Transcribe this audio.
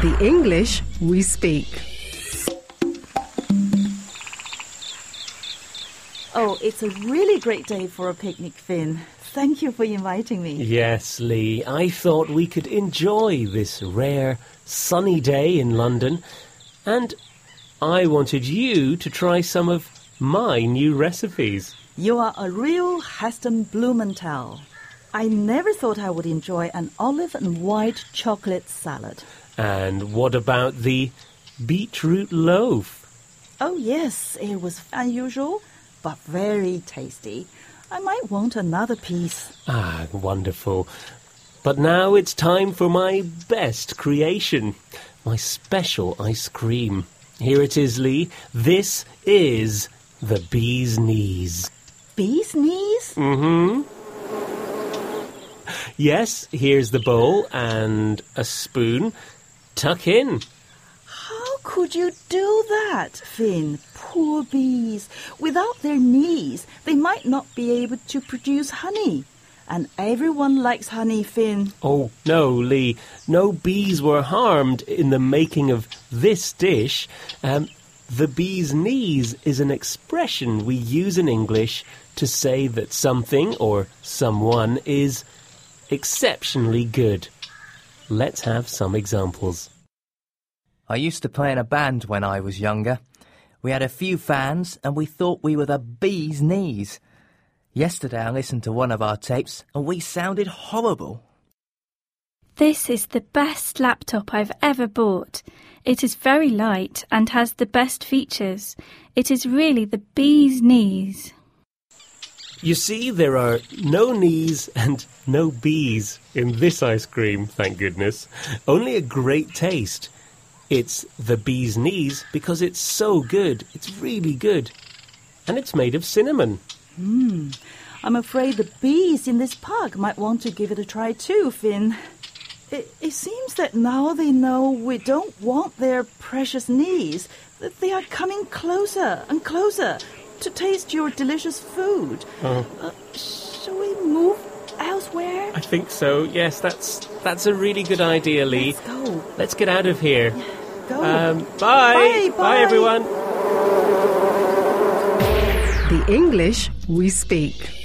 The English we speak. Oh, it's a really great day for a picnic, Finn. Thank you for inviting me. Yes, Li, I thought we could enjoy this rare, sunny day in London, and I wanted you to try some of my new recipes. You are a real Heston Blumenthal. I never thought I would enjoy an olive and white chocolate salad. And what about the beetroot loaf? Oh, yes, it was unusual, but very tasty. I might want another piece. Ah, wonderful. But now it's time for my best creation, my special ice cream. Here it is, Li. This is the bee's knees. Bee's knees? Mm-hmm. Yes, here's the bowl and a spoon. Tuck in. How could you do that, Finn? Poor bees. Without their knees, they might not be able to produce honey. And everyone likes honey, Finn. Oh, no, Li. No bees were harmed in the making of this dish. Um, the bee's knees is an expression we use in English to say that something or someone is exceptionally good. Let's have some examples. I used to play in a band when I was younger. We had a few fans and we thought we were the bee's knees. Yesterday I listened to one of our tapes and we sounded horrible. This is the best laptop I've ever bought. It is very light and has the best features. It is really the bee's knees. You see, there are no knees and no bees in this ice cream, thank goodness. Only a great taste. It's the bee's knees because it's so good. It's really good. And it's made of cinnamon. Hmm. I'm afraid the bees in this park might want to give it a try too, Finn. It, it seems that now they know we don't want their precious knees, they are coming closer and closer to taste your delicious food. Oh. Uh, shall we move elsewhere? I think so. Yes, that's that's a really good idea, Li. Let's go. Let's get out of here. Go. Um, bye. Bye, bye. everyone. The English we speak.